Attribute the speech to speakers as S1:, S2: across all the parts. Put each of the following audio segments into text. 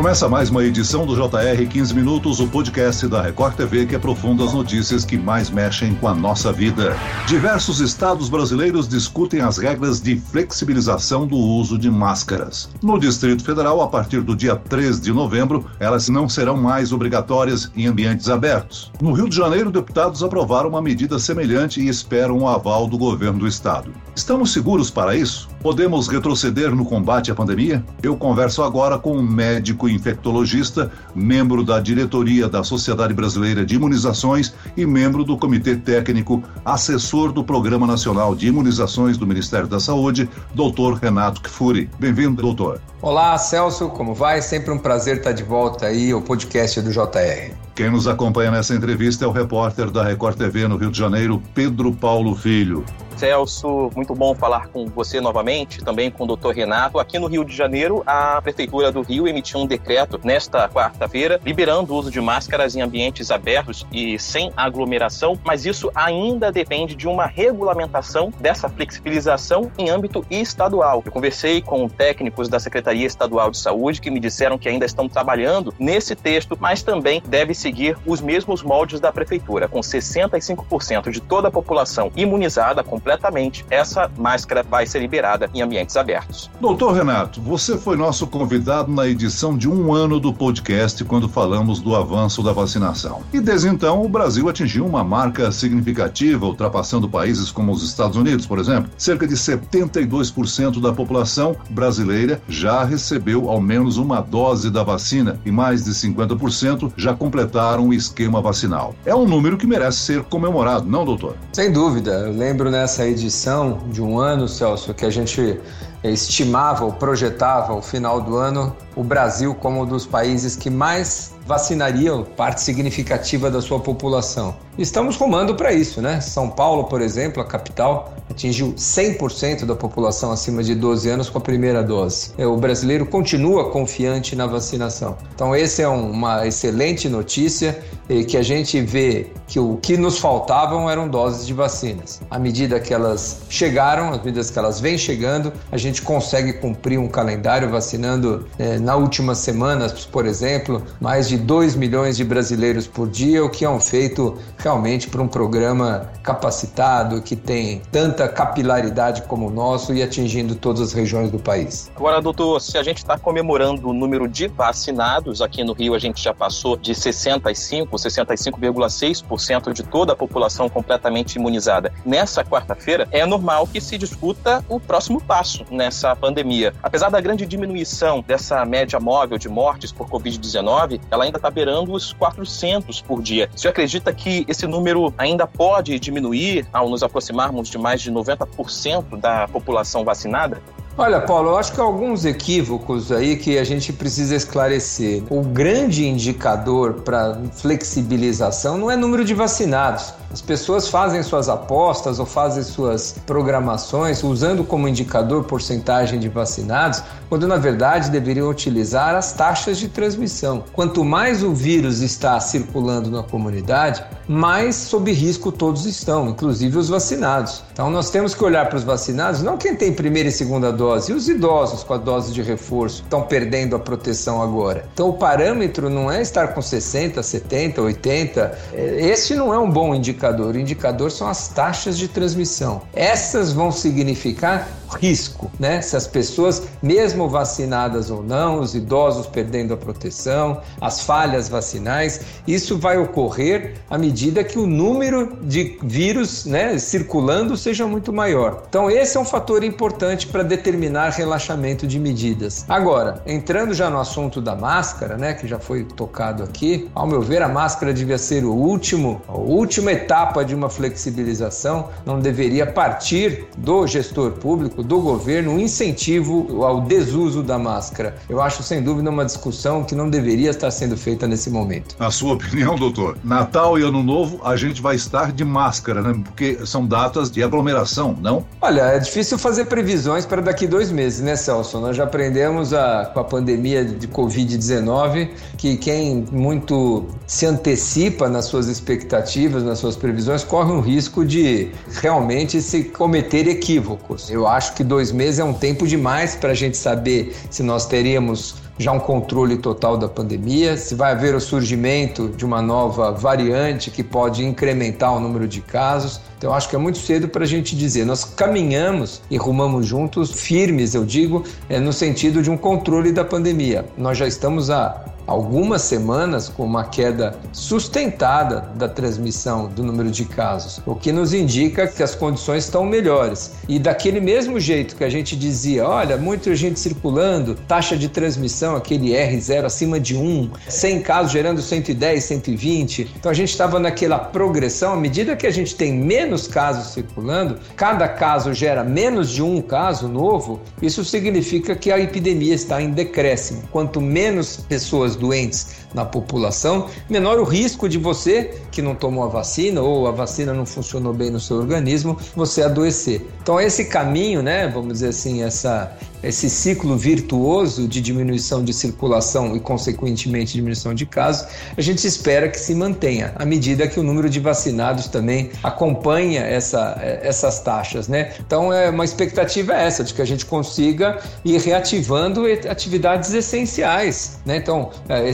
S1: Começa mais uma edição do JR 15 Minutos, o podcast da Record TV que aprofunda as notícias que mais mexem com a nossa vida. Diversos estados brasileiros discutem as regras de flexibilização do uso de máscaras. No Distrito Federal, a partir do dia 3 de novembro, elas não serão mais obrigatórias em ambientes abertos. No Rio de Janeiro, deputados aprovaram uma medida semelhante e esperam o aval do governo do estado. Estamos seguros para isso? Podemos retroceder no combate à pandemia? Eu converso agora com um médico infectologista, membro da diretoria da Sociedade Brasileira de Imunizações e membro do Comitê Técnico, assessor do Programa Nacional de Imunizações do Ministério da Saúde, doutor Renato Kfouri. Bem-vindo, doutor.
S2: Olá, Celso, como vai? Sempre um prazer estar de volta aí ao podcast do JR.
S1: Quem nos acompanha nessa entrevista é o repórter da Record TV no Rio de Janeiro, Pedro Paulo Filho.
S3: Celso, muito bom falar com você novamente, também com o doutor Renato. Aqui no Rio de Janeiro, a Prefeitura do Rio emitiu um decreto nesta quarta-feira, liberando o uso de máscaras em ambientes abertos e sem aglomeração, mas isso ainda depende de uma regulamentação dessa flexibilização em âmbito estadual. Eu conversei com técnicos da Secretaria Estadual de Saúde que me disseram que ainda estão trabalhando nesse texto, mas também deve seguir os mesmos moldes da Prefeitura, com 65% de toda a população imunizada, completamente essa máscara vai ser liberada em ambientes abertos.
S1: Doutor Renato, você foi nosso convidado na edição de um ano do podcast quando falamos do avanço da vacinação. E desde então, o Brasil atingiu uma marca significativa, ultrapassando países como os Estados Unidos, por exemplo. Cerca de 72% da população brasileira já recebeu ao menos uma dose da vacina e mais de 50% já completaram o esquema vacinal. É um número que merece ser comemorado, não, doutor?
S2: Sem dúvida. Eu lembro nessa essa edição de um ano, Celso, que a gente estimava ou projetava o final do ano o Brasil como um dos países que mais vacinariam parte significativa da sua população. Estamos rumando para isso, né? São Paulo, por exemplo, a capital, atingiu 100% da população acima de 12 anos com a primeira dose. É, o brasileiro continua confiante na vacinação. Então, essa é uma excelente notícia que a gente vê que o que nos faltavam eram doses de vacinas. À medida que elas chegaram, às medida que elas vêm chegando, a gente consegue cumprir um calendário vacinando é, na última semana, por exemplo, mais de 2 milhões de brasileiros por dia, o que é um feito realmente para um programa capacitado, que tem tanta capilaridade como o nosso e atingindo todas as regiões do país.
S3: Agora, doutor, se a gente está comemorando o número de vacinados, aqui no Rio a gente já passou de 65, 65,6% de toda a população completamente imunizada. Nessa quarta-feira, é normal que se discuta o próximo passo nessa pandemia. Apesar da grande diminuição dessa média móvel de mortes por Covid-19, ela ainda está beirando os 400 por dia. Você acredita que esse número ainda pode diminuir ao nos aproximarmos de mais de 90% da população vacinada?
S2: Olha, Paulo, eu acho que há alguns equívocos aí que a gente precisa esclarecer. O grande indicador para flexibilização não é número de vacinados. As pessoas fazem suas apostas ou fazem suas programações usando como indicador porcentagem de vacinados, quando na verdade deveriam utilizar as taxas de transmissão. Quanto mais o vírus está circulando na comunidade, mais sob risco todos estão, inclusive os vacinados. Então nós temos que olhar para os vacinados, não quem tem primeira e segunda dose, e os idosos com a dose de reforço estão perdendo a proteção agora. Então o parâmetro não é estar com 60, 70, 80. Esse não é um bom indicador indicador. O indicador são as taxas de transmissão. Essas vão significar risco, né? Se as pessoas, mesmo vacinadas ou não, os idosos perdendo a proteção, as falhas vacinais, isso vai ocorrer à medida que o número de vírus, né, circulando seja muito maior. Então esse é um fator importante para determinar relaxamento de medidas. Agora, entrando já no assunto da máscara, né, que já foi tocado aqui, ao meu ver a máscara devia ser o último, a última etapa de uma flexibilização, não deveria partir do gestor público do governo um incentivo ao desuso da máscara. Eu acho, sem dúvida, uma discussão que não deveria estar sendo feita nesse momento.
S1: Na sua opinião, doutor, Natal e Ano Novo a gente vai estar de máscara, né? Porque são datas de aglomeração, não?
S2: Olha, é difícil fazer previsões para daqui dois meses, né, Celso? Nós já aprendemos a, com a pandemia de Covid-19 que quem muito se antecipa nas suas expectativas, nas suas previsões, corre um risco de realmente se cometer equívocos. Eu acho que dois meses é um tempo demais para a gente saber se nós teríamos já um controle total da pandemia, se vai haver o surgimento de uma nova variante que pode incrementar o número de casos. Então, acho que é muito cedo para a gente dizer. Nós caminhamos e rumamos juntos, firmes, eu digo, é, no sentido de um controle da pandemia. Nós já estamos há algumas semanas com uma queda sustentada da transmissão do número de casos, o que nos indica que as condições estão melhores. E daquele mesmo jeito que a gente dizia, olha, muita gente circulando, taxa de transmissão, aquele R0 acima de 1, 100 casos gerando 110, 120. Então a gente estava naquela progressão, à medida que a gente tem menos casos circulando, cada caso gera menos de um caso novo, isso significa que a epidemia está em decréscimo. Quanto menos pessoas doentes na população, menor o risco de você, que não tomou a vacina ou a vacina não funcionou bem no seu organismo, você adoecer. Então, esse caminho, né, vamos dizer assim, essa, esse ciclo virtuoso de diminuição de circulação e, consequentemente, diminuição de casos, a gente espera que se mantenha, à medida que o número de vacinados também acompanha essa, essas taxas, né? Então, é uma expectativa é essa, de que a gente consiga ir reativando atividades essenciais, né? Então, é,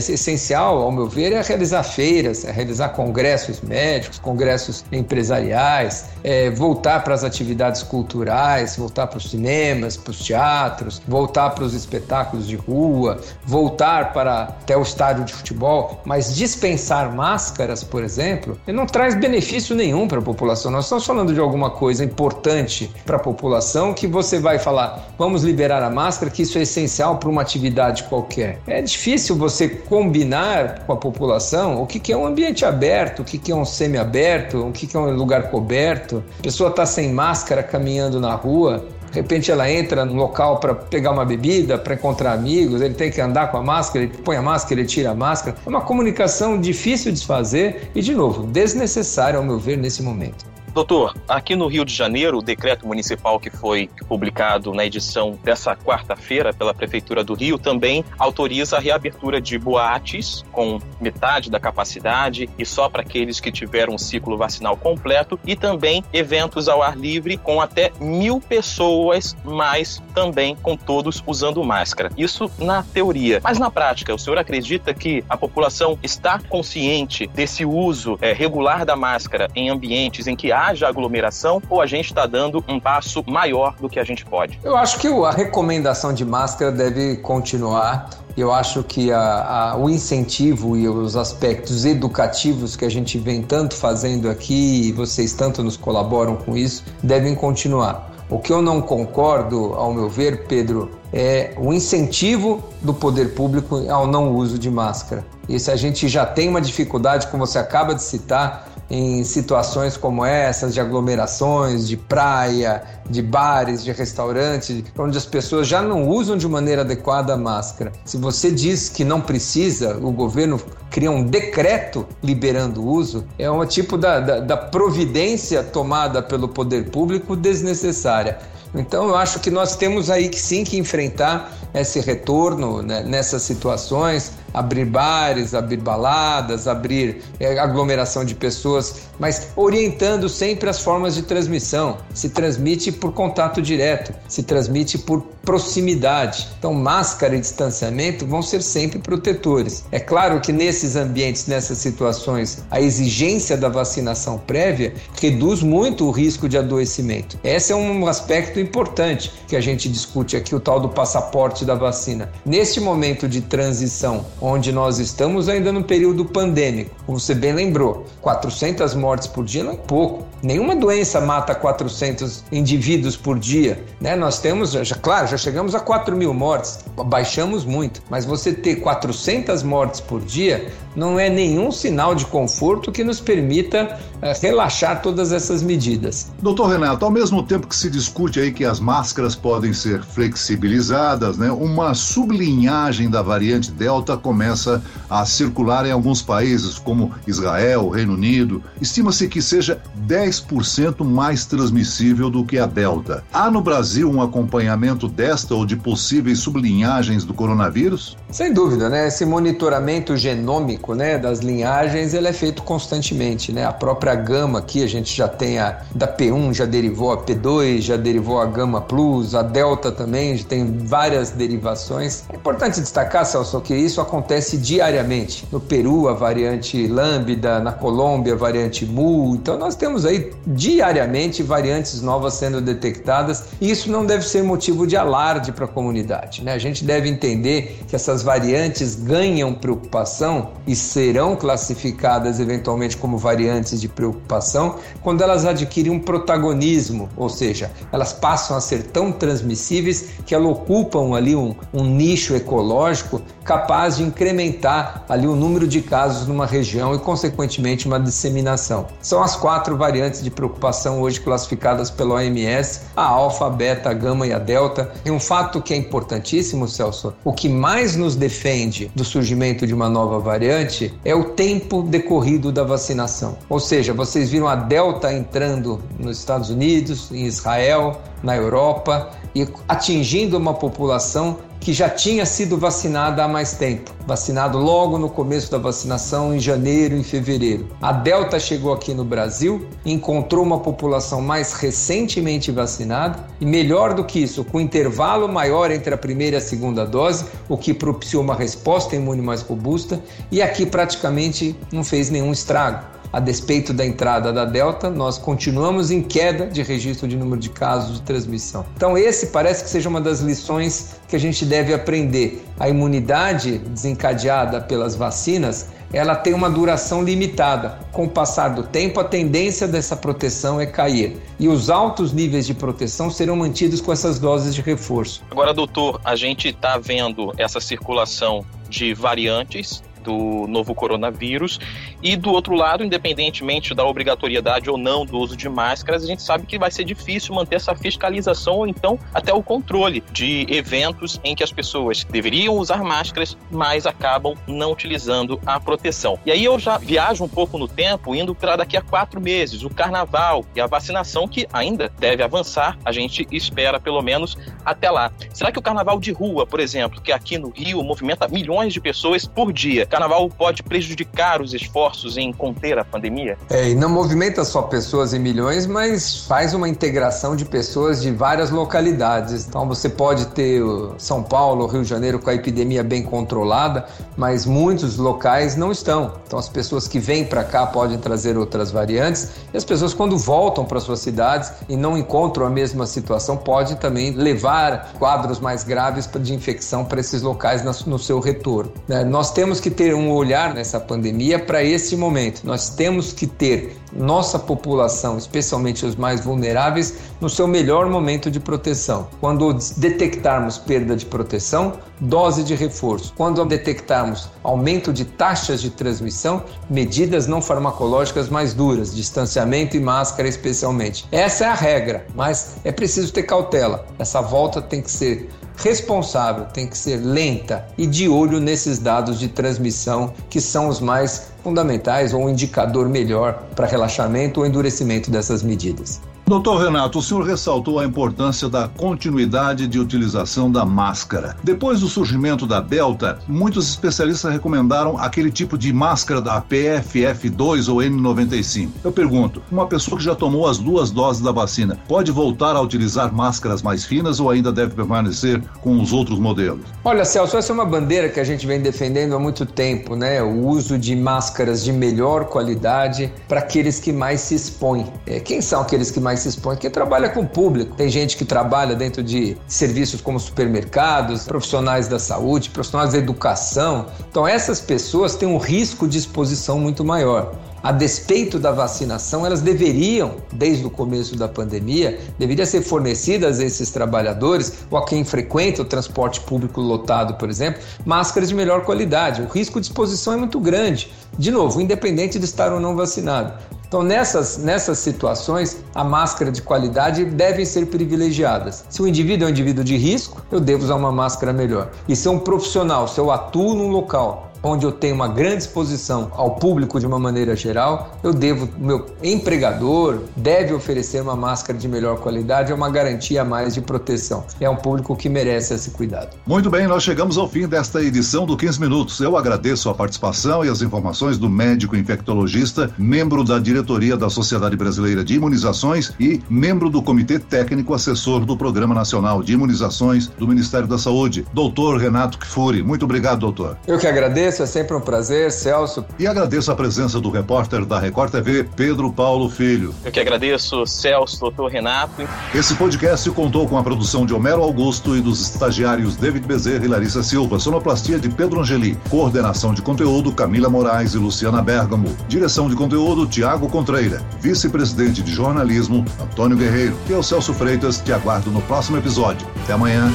S2: ao meu ver, é realizar feiras, é realizar congressos médicos, congressos empresariais, é voltar para as atividades culturais, voltar para os cinemas, para os teatros, voltar para os espetáculos de rua, voltar para até o estádio de futebol, mas dispensar máscaras, por exemplo, não traz benefício nenhum para a população. Nós estamos falando de alguma coisa importante para a população que você vai falar, vamos liberar a máscara, que isso é essencial para uma atividade qualquer. É difícil você combinar com a população o que, que é um ambiente aberto, o que, que é um semi-aberto, o que, que é um lugar coberto. A pessoa está sem máscara caminhando na rua, de repente ela entra no local para pegar uma bebida, para encontrar amigos, ele tem que andar com a máscara, ele põe a máscara, ele tira a máscara. É uma comunicação difícil de fazer e, de novo, desnecessária, ao meu ver, nesse momento.
S3: Doutor, aqui no Rio de Janeiro, o decreto municipal que foi publicado na edição dessa quarta-feira pela Prefeitura do Rio também autoriza a reabertura de boates com metade da capacidade e só para aqueles que tiveram um ciclo vacinal completo e também eventos ao ar livre com até mil pessoas, mas também com todos usando máscara. Isso na teoria. Mas na prática, o senhor acredita que a população está consciente desse uso é, regular da máscara em ambientes em que há haja aglomeração ou a gente está dando um passo maior do que a gente pode?
S2: Eu acho que a recomendação de máscara deve continuar. Eu acho que a, a, o incentivo e os aspectos educativos que a gente vem tanto fazendo aqui, e vocês tanto nos colaboram com isso, devem continuar. O que eu não concordo, ao meu ver, Pedro, é o incentivo do poder público ao não uso de máscara. E se a gente já tem uma dificuldade, como você acaba de citar, em situações como essas, de aglomerações, de praia, de bares, de restaurantes, onde as pessoas já não usam de maneira adequada a máscara. Se você diz que não precisa, o governo cria um decreto liberando o uso, é um tipo da, da, da providência tomada pelo poder público desnecessária. Então eu acho que nós temos aí que sim que enfrentar esse retorno né, nessas situações, abrir bares, abrir baladas, abrir é, aglomeração de pessoas, mas orientando sempre as formas de transmissão. Se transmite por contato direto, se transmite por proximidade. Então, máscara e distanciamento vão ser sempre protetores. É claro que nesses ambientes, nessas situações, a exigência da vacinação prévia reduz muito o risco de adoecimento. Esse é um aspecto importante que a gente discute aqui, o tal do passaporte da vacina. Neste momento de transição, onde nós estamos ainda no período pandêmico, como você bem lembrou, 400 mortes por dia não é pouco. Nenhuma doença mata 400 indivíduos por dia. Né? Nós temos, já, claro, já chegamos a 4 mil mortes, baixamos muito, mas você ter 400 mortes por dia não é nenhum sinal de conforto que nos permita é, relaxar todas essas medidas.
S1: Doutor Renato, ao mesmo tempo que se discute aí que as máscaras podem ser flexibilizadas, né, uma sublinhagem da variante Delta começa a circular em alguns países, como Israel, Reino Unido. Estima-se que seja 10% mais transmissível do que a Delta. Há no Brasil um acompanhamento desta ou de possíveis sublinhagens do coronavírus?
S2: Sem dúvida, né? Esse monitoramento genômico, né, das linhagens, ele é feito constantemente, né? A própria gama aqui, a gente já tem a da P1, já derivou a P2, já derivou a gama plus, a delta também, tem várias derivações. É importante destacar, Celso, que isso acontece diariamente. No Peru, a variante lambda, na Colômbia, a variante mu. Então nós temos aí diariamente variantes novas sendo detectadas e isso não deve ser motivo de alarde para a comunidade, né? A gente deve entender que essas variantes ganham preocupação e serão classificadas eventualmente como variantes de preocupação quando elas adquirem um protagonismo, ou seja, elas passam a ser tão transmissíveis que elas ocupam ali um, um nicho ecológico capaz de incrementar ali o número de casos numa região e, consequentemente, uma disseminação. São as quatro variantes de preocupação hoje classificadas pela OMS: a alfa, a beta, a gama e a delta. E um fato que é importantíssimo, Celso, o que mais nos defende do surgimento de uma nova variante é o tempo decorrido da vacinação. Ou seja, vocês viram a delta entrando nos Estados Unidos, em Israel, na Europa e atingindo uma população que já tinha sido vacinada há mais tempo, vacinado logo no começo da vacinação, em janeiro e fevereiro. A Delta chegou aqui no Brasil, encontrou uma população mais recentemente vacinada e, melhor do que isso, com intervalo maior entre a primeira e a segunda dose, o que propiciou uma resposta imune mais robusta, e aqui praticamente não fez nenhum estrago. A despeito da entrada da Delta, nós continuamos em queda de registro de número de casos de transmissão. Então, esse parece que seja uma das lições que a gente deve aprender. A imunidade desencadeada pelas vacinas ela tem uma duração limitada. Com o passar do tempo, a tendência dessa proteção é cair. E os altos níveis de proteção serão mantidos com essas doses de reforço.
S3: Agora, doutor, a gente está vendo essa circulação de variantes do novo coronavírus. E do outro lado, independentemente da obrigatoriedade ou não do uso de máscaras, a gente sabe que vai ser difícil manter essa fiscalização ou então até o controle de eventos em que as pessoas deveriam usar máscaras, mas acabam não utilizando a proteção. E aí eu já viajo um pouco no tempo, indo para daqui a quatro meses, o carnaval e a vacinação que ainda deve avançar, a gente espera pelo menos até lá. Será que o carnaval de rua, por exemplo, que aqui no Rio movimenta milhões de pessoas por dia, carnaval pode prejudicar os esforços em conter a pandemia?
S2: É, e não movimenta só pessoas em milhões, mas faz uma integração de pessoas de várias localidades. Então você pode ter São Paulo, Rio de Janeiro com a epidemia bem controlada, mas muitos locais não estão. Então as pessoas que vêm para cá podem trazer outras variantes e as pessoas quando voltam para suas cidades e não encontram a mesma situação podem também levar quadros mais graves de infecção para esses locais no seu retorno. Né? Nós temos que ter ter um olhar nessa pandemia para esse momento. Nós temos que ter nossa população, especialmente os mais vulneráveis, no seu melhor momento de proteção. Quando detectarmos perda de proteção, dose de reforço. Quando detectarmos aumento de taxas de transmissão, medidas não farmacológicas mais duras, distanciamento e máscara especialmente. Essa é a regra, mas é preciso ter cautela. Essa volta tem que ser responsável, tem que ser lenta e de olho nesses dados de transmissão que são os mais fundamentais ou um indicador melhor para relaxamento ou endurecimento dessas medidas.
S1: Doutor Renato, o senhor ressaltou a importância da continuidade de utilização da máscara. Depois do surgimento da Delta, muitos especialistas recomendaram aquele tipo de máscara da PFF2 ou N95. Eu pergunto, uma pessoa que já tomou as duas doses da vacina pode voltar a utilizar máscaras mais finas ou ainda deve permanecer com os outros modelos?
S2: Olha, Celso, essa é uma bandeira que a gente vem defendendo há muito tempo, né? O uso de máscaras de melhor qualidade para aqueles que mais se expõem. É, quem são aqueles que mais mais se expõe, que trabalha com o público. Tem gente que trabalha dentro de serviços como supermercados, profissionais da saúde, profissionais da educação. Então, essas pessoas têm um risco de exposição muito maior a despeito da vacinação, elas deveriam, desde o começo da pandemia, deveriam ser fornecidas a esses trabalhadores ou a quem frequenta o transporte público lotado, por exemplo, máscaras de melhor qualidade. O risco de exposição é muito grande. De novo, independente de estar ou não vacinado. Então, nessas, nessas situações, a máscara de qualidade devem ser privilegiadas. Se o indivíduo é um indivíduo de risco, eu devo usar uma máscara melhor. E se é um profissional, se eu atuo num local onde eu tenho uma grande exposição ao público de uma maneira geral, eu devo, meu empregador deve oferecer uma máscara de melhor qualidade, é uma garantia a mais de proteção. É um público que merece esse cuidado.
S1: Muito bem, nós chegamos ao fim desta edição do 15 Minutos. Eu agradeço a participação e as informações do médico infectologista, membro da diretoria da Sociedade Brasileira de Imunizações e membro do Comitê Técnico Assessor do Programa Nacional de Imunizações do Ministério da Saúde, doutor Renato Kfouri. Muito obrigado, doutor.
S2: Eu que agradeço agradeço, é sempre um prazer, Celso.
S1: E agradeço a presença do repórter da Record TV, Pedro Paulo Filho.
S3: Eu que agradeço, Celso, doutor Renato.
S1: Esse podcast contou com a produção de Homero Augusto e dos estagiários David Bezerra e Larissa Silva, sonoplastia de Pedro Angeli, coordenação de conteúdo Camila Moraes e Luciana Bergamo, direção de conteúdo Tiago Contreira, vice-presidente de jornalismo Antônio Guerreiro e eu, Celso Freitas, te aguardo no próximo episódio. Até amanhã.